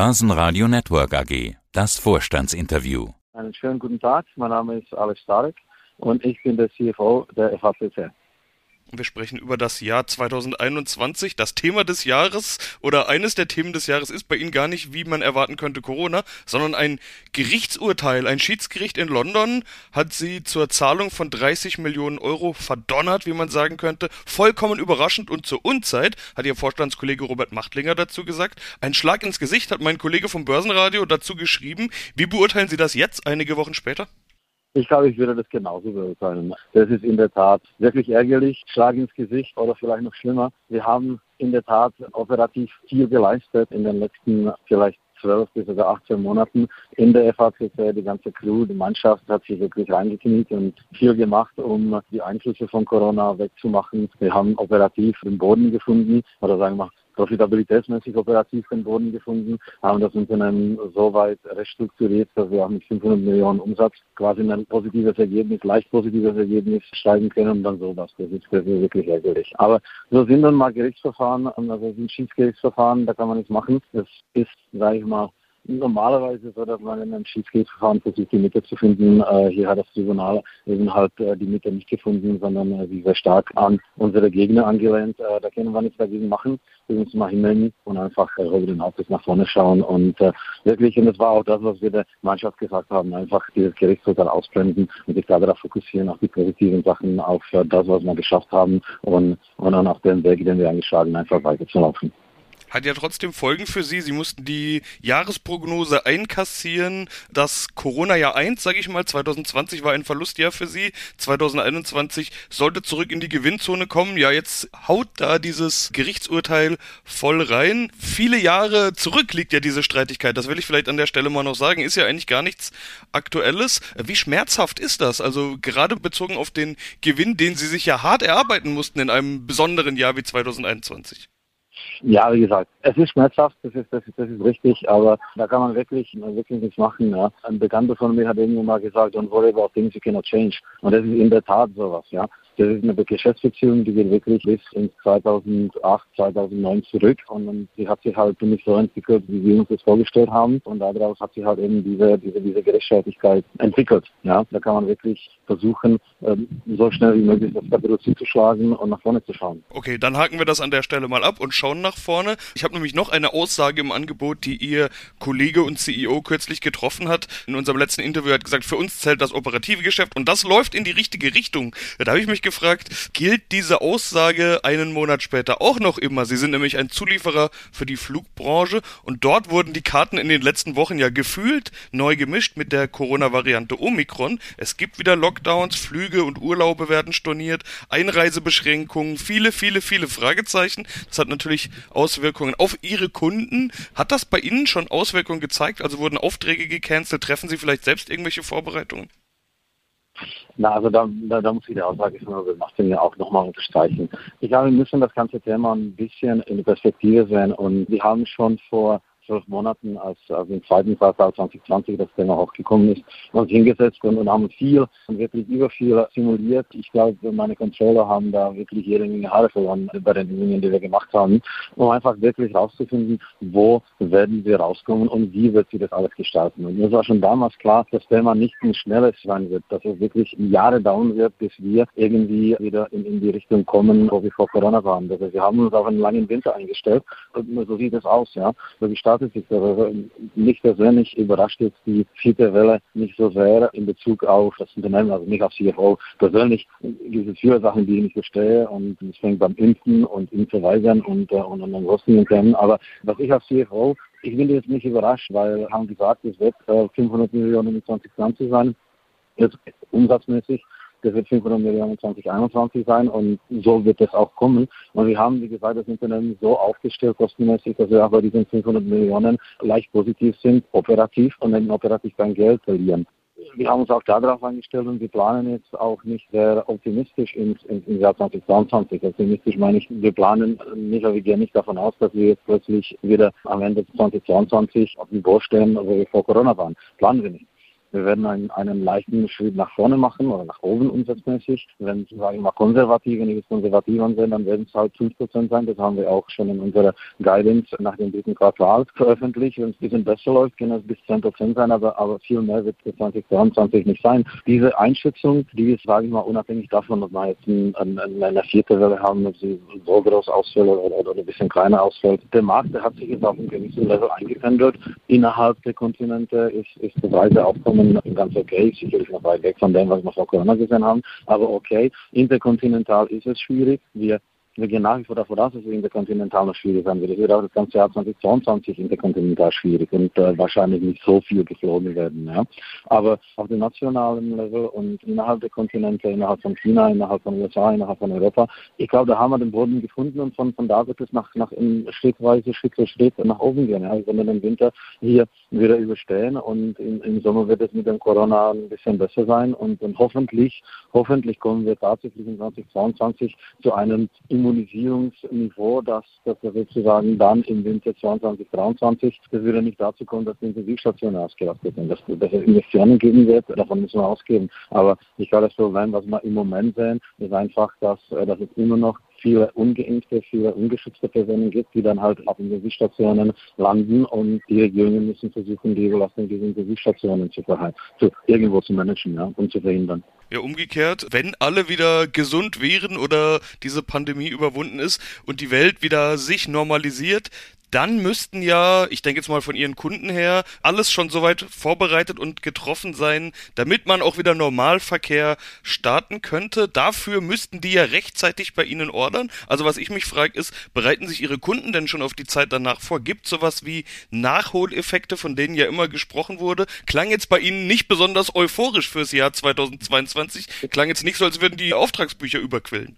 Börsenradio Network AG. Das Vorstandsinterview. Einen schönen guten Tag. Mein Name ist Alex Starek und ich bin der CFO der FACC. Wir sprechen über das Jahr 2021. Das Thema des Jahres oder eines der Themen des Jahres ist bei Ihnen gar nicht, wie man erwarten könnte, Corona, sondern ein Gerichtsurteil. Ein Schiedsgericht in London hat Sie zur Zahlung von 30 Millionen Euro verdonnert, wie man sagen könnte. Vollkommen überraschend und zur Unzeit, hat Ihr Vorstandskollege Robert Machtlinger dazu gesagt. Ein Schlag ins Gesicht hat mein Kollege vom Börsenradio dazu geschrieben. Wie beurteilen Sie das jetzt, einige Wochen später? Ich glaube, ich würde das genauso beurteilen. Das ist in der Tat wirklich ärgerlich, Schlag ins Gesicht oder vielleicht noch schlimmer. Wir haben in der Tat operativ viel geleistet in den letzten vielleicht zwölf bis sogar 18 Monaten in der FACC. Die ganze Crew, die Mannschaft hat sich wirklich reingekniet und viel gemacht, um die Einflüsse von Corona wegzumachen. Wir haben operativ den Boden gefunden oder sagen wir profitabilitätsmäßig operativ den Boden gefunden, haben das Unternehmen so weit restrukturiert, dass wir auch mit 500 Millionen Umsatz quasi in ein positives Ergebnis, leicht positives Ergebnis steigen können und dann sowas. Das ist, das ist wirklich ärgerlich. Aber so sind dann mal Gerichtsverfahren, also sind Schiedsgerichtsverfahren, da kann man nichts machen. Das ist, sage ich mal, normalerweise so, dass man in einem Schiedsgerichtsverfahren versucht, die Mitte zu finden. Äh, hier hat das Tribunal eben halt äh, die Mitte nicht gefunden, sondern äh, sie sehr stark an unsere Gegner angelehnt. Äh, da können wir nichts dagegen machen. Wir müssen mal hinnehmen und einfach äh, über den Hauptes nach vorne schauen. Und äh, wirklich, und das war auch das, was wir der Mannschaft gesagt haben, einfach dieses Gerichtsurteil ausblenden und sich da darauf fokussieren, auf die positiven Sachen, auf äh, das, was wir geschafft haben und, und dann auf den Weg, den wir eingeschlagen, einfach weiterzulaufen hat ja trotzdem Folgen für Sie. Sie mussten die Jahresprognose einkassieren. Das Corona-Jahr 1, sage ich mal, 2020 war ein Verlustjahr für Sie. 2021 sollte zurück in die Gewinnzone kommen. Ja, jetzt haut da dieses Gerichtsurteil voll rein. Viele Jahre zurück liegt ja diese Streitigkeit. Das will ich vielleicht an der Stelle mal noch sagen. Ist ja eigentlich gar nichts Aktuelles. Wie schmerzhaft ist das? Also gerade bezogen auf den Gewinn, den Sie sich ja hart erarbeiten mussten in einem besonderen Jahr wie 2021. Ja, wie gesagt, es ist schmerzhaft, das ist, das ist, das ist richtig, aber da kann man wirklich, wirklich nichts machen. Ja. Ein Bekannter von mir hat irgendwann mal gesagt, don't worry about things you cannot change. Und das ist in der Tat sowas, ja. Das ist eine Geschäftsbeziehung, die geht wirklich bis ins 2008, 2009 zurück und sie hat sich halt nicht so entwickelt, wie wir uns das vorgestellt haben und daraus hat sich halt eben diese, diese, diese Gerechtigkeit entwickelt. Ja, da kann man wirklich versuchen, ähm, so schnell wie möglich das Kapitel zuzuschlagen und nach vorne zu schauen. Okay, dann haken wir das an der Stelle mal ab und schauen nach vorne. Ich habe nämlich noch eine Aussage im Angebot, die Ihr Kollege und CEO kürzlich getroffen hat. In unserem letzten Interview hat gesagt, für uns zählt das operative Geschäft und das läuft in die richtige Richtung. Da habe ich mich gefragt, gilt diese Aussage einen Monat später auch noch immer? Sie sind nämlich ein Zulieferer für die Flugbranche und dort wurden die Karten in den letzten Wochen ja gefühlt neu gemischt mit der Corona-Variante Omikron. Es gibt wieder Lockdowns, Flüge und Urlaube werden storniert, Einreisebeschränkungen, viele, viele, viele Fragezeichen. Das hat natürlich Auswirkungen auf Ihre Kunden. Hat das bei Ihnen schon Auswirkungen gezeigt? Also wurden Aufträge gecancelt? Treffen Sie vielleicht selbst irgendwelche Vorbereitungen? Na, also da, da, da muss ich die Aussage von Robert Martin ja auch nochmal unterstreichen. Ich glaube, wir müssen das ganze Thema ein bisschen in Perspektive sehen und wir haben schon vor zwölf Monaten, als also im zweiten Quartal 2020 das Thema hochgekommen ist, uns hingesetzt und, und haben viel und wirklich über viel simuliert. Ich glaube, meine Controller haben da wirklich jede Menge Haare verloren bei den Übungen, die wir gemacht haben, um einfach wirklich rauszufinden, wo werden wir rauskommen und wie wird sich das alles gestalten. Und mir war schon damals klar, dass Thema nicht ein schnelles sein wird, dass es wirklich Jahre dauern wird, bis wir irgendwie wieder in, in die Richtung kommen, wo wir vor Corona waren. Also wir haben uns auf einen langen Winter eingestellt und so sieht es aus. Ja. Wir startet sich. Mich persönlich überrascht jetzt die vierte Welle nicht so sehr in Bezug auf das Unternehmen, also nicht auf CFO. Persönlich es viele Sachen, die ich nicht verstehe und es fängt beim Impfen und Impfverweisern und, äh, und an sonstigen Themen. Aber was ich als CFO ich bin jetzt nicht überrascht, weil haben gesagt, es wird äh, 500 Millionen in 2020 sein, jetzt umsatzmäßig. Das wird 500 Millionen 2021 sein und so wird es auch kommen. Und wir haben, wie gesagt, das Unternehmen so aufgestellt, kostenmäßig, dass wir bei diesen 500 Millionen leicht positiv sind, operativ und dann operativ kein Geld verlieren wir haben uns auch darauf eingestellt und wir planen jetzt auch nicht sehr optimistisch ins, ins, ins Jahr 2022. Optimistisch meine ich, wir planen nicht, aber wir gehen nicht davon aus, dass wir jetzt plötzlich wieder am Ende 2022 auf dem Niveau stehen, wo wir vor Corona waren. Planen wir nicht. Wir werden einen, einen leichten Schritt nach vorne machen oder nach oben umsatzmäßig. Wenn Sie sagen mal konservativ, wenn es konservativ ansehen, dann werden es halt 5% sein. Das haben wir auch schon in unserer Guidance nach dem dritten Quartal veröffentlicht. Wenn es ein bisschen besser läuft, können es bis 10% sein, aber, aber viel mehr wird es 2022 nicht sein. Diese Einschätzung, die ist, sage ich mal, unabhängig davon, ob wir jetzt ein, ein, eine vierte Welle haben, ob sie so groß ausfällt oder, oder, oder ein bisschen kleiner ausfällt. Der Markt der hat sich jetzt auf einem gewissen Level eingependelt. Innerhalb der Kontinente ist, ist das Reiseaufkommen ganz okay, sicherlich noch weit weg von dem, was wir vor Corona gesehen haben, aber okay. Interkontinental ist es schwierig. Wir wir gehen nach wie vor davon aus, dass es interkontinental noch schwierig sein wird. Es wird auch das ganze Jahr 2022 interkontinental schwierig und äh, wahrscheinlich nicht so viel geflogen werden. Ja. Aber auf dem nationalen Level und innerhalb der Kontinente, innerhalb von China, innerhalb von USA, innerhalb von Europa, ich glaube, da haben wir den Boden gefunden und von, von da wird es nach, nach in schrittweise, Schritt für Schritt nach oben gehen. Ja. Wir werden den Winter hier wieder überstehen und im, im Sommer wird es mit dem Corona ein bisschen besser sein und, und hoffentlich, hoffentlich kommen wir tatsächlich in 2022 zu einem Immunisierungsniveau, dass, dass wir sozusagen dann im Winter 2022, 2023, das würde nicht dazu kommen, dass die Intensivstationen ausgelastet sind. Dass, dass es Investitionen geben wird, davon müssen wir ausgehen. Aber ich glaube, das Problem, was wir im Moment sehen, ist einfach, dass, äh, dass es immer noch viele ungeimpfte, viele ungeschützte Personen gibt, die dann halt auf Intensivstationen landen und die Regierungen müssen versuchen, die Überlastung dieser Intensivstationen zu, zu irgendwo zu managen ja, und zu verhindern. Ja, umgekehrt, wenn alle wieder gesund wären oder diese Pandemie überwunden ist und die Welt wieder sich normalisiert, dann müssten ja, ich denke jetzt mal von ihren Kunden her, alles schon soweit vorbereitet und getroffen sein, damit man auch wieder Normalverkehr starten könnte. Dafür müssten die ja rechtzeitig bei Ihnen ordern. Also was ich mich frage ist, bereiten sich Ihre Kunden denn schon auf die Zeit danach vor? Gibt sowas wie Nachholeffekte, von denen ja immer gesprochen wurde? Klang jetzt bei Ihnen nicht besonders euphorisch fürs Jahr 2022. Klang jetzt nicht so, als würden die Auftragsbücher überquillen.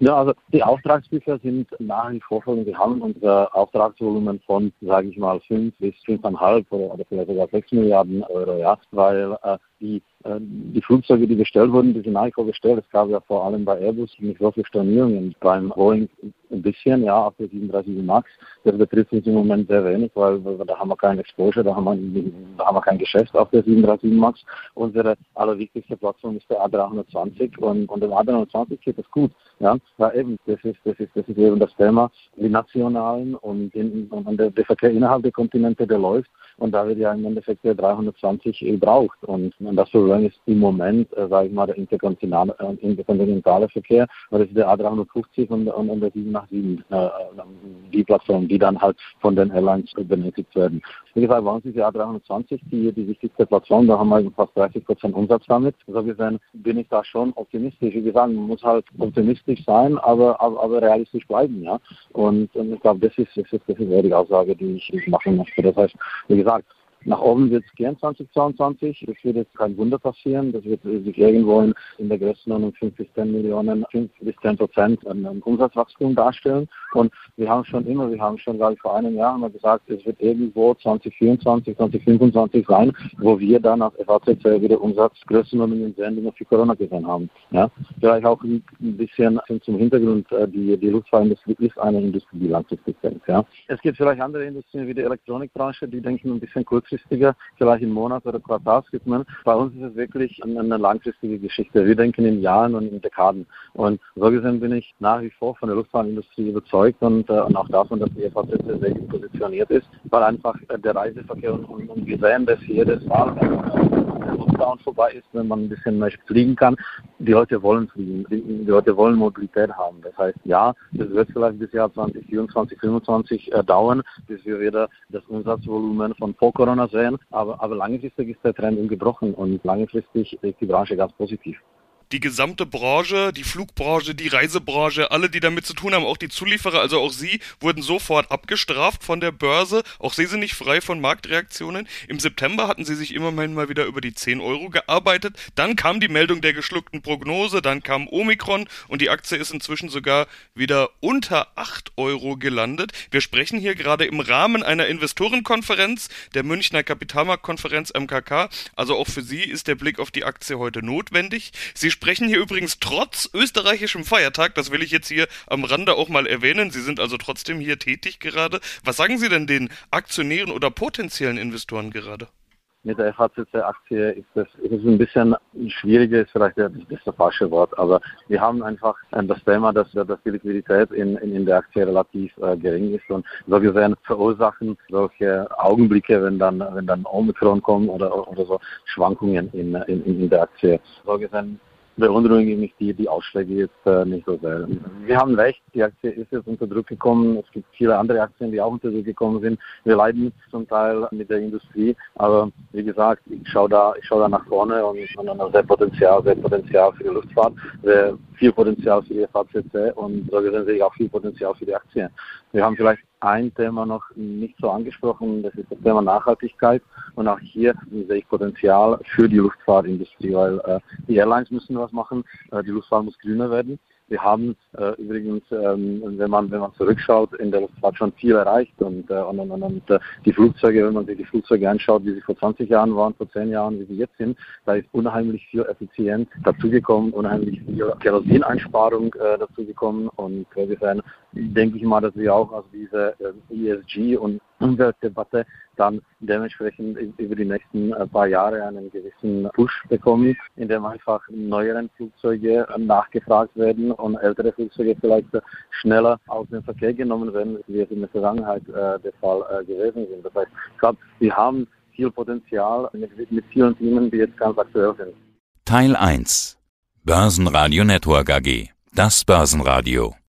Ja, also die Auftragsbücher sind nach wie vor schon, wir haben unser Auftragsvolumen von, sage ich mal, 5 bis 5,5 oder, oder vielleicht sogar 6 Milliarden Euro, ja, weil äh, die äh, die Flugzeuge, die bestellt wurden, die sind vor bestellt. Es gab ja vor allem bei Airbus nicht so viele Stornierungen. Beim Boeing ein bisschen, ja, auf der 37 MAX. Das betrifft uns im Moment sehr wenig, weil, weil da haben wir kein Exposure, da haben wir, da haben wir kein Geschäft auf der 37 MAX. Unsere allerwichtigste Plattform ist der A320 und, und dem A320 geht es gut. Ja, weil eben, das ist, das ist, das ist eben das Thema, die nationalen und, in, und der, der Verkehr innerhalb der Kontinente, der läuft und da wird ja im Endeffekt der 320 gebraucht und, und das Problem ist im Moment, äh, sage ich mal, der interkontinentale, äh, interkontinentale Verkehr, weil das ist der A350 und, und, und der 787, äh, die Plattform, die dann halt von den Airlines benötigt werden. Wie gesagt, bei uns ist die A320 die, die wichtigste Plattform, da haben wir fast 30 Prozent Umsatz damit. So gesehen bin ich da schon optimistisch. Wie gesagt, man muss halt optimistisch sein, aber, aber, aber realistisch bleiben, ja. Und, und ich glaube, das ist, das ist, das ist die Aussage, die ich, ich machen möchte. Das heißt, wie gesagt, var nach oben wird es gern 2022. Es wird jetzt kein Wunder passieren. Das wird sich irgendwo in, in der Größenordnung 5 bis 10 Millionen, 5 bis 10 Prozent an Umsatzwachstum darstellen. Und wir haben schon immer, wir haben schon, glaube ich, vor einem Jahr haben wir gesagt, es wird irgendwo 2024, 2025 sein, wo wir dann auf FACC wieder Umsatzgrößenordnungen sehen, die wir für Corona gesehen haben. Ja? Vielleicht auch ein bisschen zum Hintergrund, äh, die, die Luftfahrtindustrie ist eine Industrie, die langfristig denkt. Ja? Es gibt vielleicht andere Industrien wie die Elektronikbranche, die denken ein bisschen kurz kurzfristiger, vielleicht in Monats- oder Quartalsrhythmen. Bei uns ist es wirklich eine langfristige Geschichte. Wir denken in Jahren und in Dekaden. Und so gesehen bin ich nach wie vor von der Luftfahrtindustrie überzeugt und, äh, und auch davon, dass die FAZ sehr gut positioniert ist, weil einfach äh, der Reiseverkehr und, und, wir sehen das jedes der Lockdown vorbei ist, wenn man ein bisschen mehr fliegen kann, die Leute wollen fliegen, die, Leute wollen Mobilität haben. Das heißt, ja, das wird vielleicht bis Jahr 2024, 2025 äh, dauern, bis wir wieder das Umsatzvolumen von vor Corona sehen, aber, aber langfristig ist der Trend ungebrochen und langfristig ist die Branche ganz positiv die gesamte Branche, die Flugbranche, die Reisebranche, alle, die damit zu tun haben, auch die Zulieferer, also auch sie, wurden sofort abgestraft von der Börse. Auch sie sind nicht frei von Marktreaktionen. Im September hatten sie sich immerhin mal wieder über die 10 Euro gearbeitet. Dann kam die Meldung der geschluckten Prognose, dann kam Omikron und die Aktie ist inzwischen sogar wieder unter 8 Euro gelandet. Wir sprechen hier gerade im Rahmen einer Investorenkonferenz, der Münchner Kapitalmarktkonferenz MKK. Also auch für Sie ist der Blick auf die Aktie heute notwendig. Sie sprechen hier übrigens trotz österreichischem Feiertag, das will ich jetzt hier am Rande auch mal erwähnen. Sie sind also trotzdem hier tätig gerade. Was sagen Sie denn den Aktionären oder potenziellen Investoren gerade? mit der FACC-Aktie ist es, ist ein bisschen schwieriger, ist vielleicht das, das falsche Wort, aber wir haben einfach äh, das Thema, dass, dass die Liquidität in, in, in der Aktie relativ äh, gering ist und so gesehen verursachen solche Augenblicke, wenn dann, wenn dann Omikron kommt oder, oder so Schwankungen in, in, in der Aktie. So gesehen beunruhigen mich die, die Ausschläge jetzt äh, nicht so sehr. Wir haben recht, die Aktie ist jetzt unter Druck gekommen. Es gibt viele andere Aktien, die auch unter Druck gekommen sind. Wir leiden zum Teil mit der Industrie, aber wie gesagt, ich schaue da, ich schaue da nach vorne und, und sehr Potenzial, sehr Potenzial für die Luftfahrt, sehr viel Potenzial für die FACC und gesehen sehe ich auch viel Potenzial für die Aktien. Wir haben vielleicht ein Thema noch nicht so angesprochen, das ist das Thema Nachhaltigkeit. Und auch hier sehe ich Potenzial für die Luftfahrtindustrie, weil äh, die Airlines müssen was machen, äh, die Luftfahrt muss grüner werden. Wir haben äh, übrigens, ähm, wenn man wenn man zurückschaut, in der Luftfahrt schon viel erreicht und, äh, und, und, und äh, die Flugzeuge, wenn man sich die Flugzeuge anschaut, wie sie vor 20 Jahren waren, vor 10 Jahren, wie sie jetzt sind, da ist unheimlich viel Effizienz dazugekommen, unheimlich viel Kerosineinsparung äh, dazugekommen und äh, wir werden, denke ich mal, dass wir auch aus dieser äh, ESG und Umweltdebatte dann dementsprechend über die nächsten äh, paar Jahre einen gewissen Push bekommen, indem einfach neueren Flugzeuge nachgefragt werden und ältere Flugzeuge vielleicht schneller aus dem Verkehr genommen werden, wie es in der Vergangenheit äh, der Fall äh, gewesen sind. Das heißt, ich glaube, wir haben viel Potenzial mit, mit vielen Themen, die jetzt ganz aktuell sind. Teil 1 Börsenradio Network AG Das Börsenradio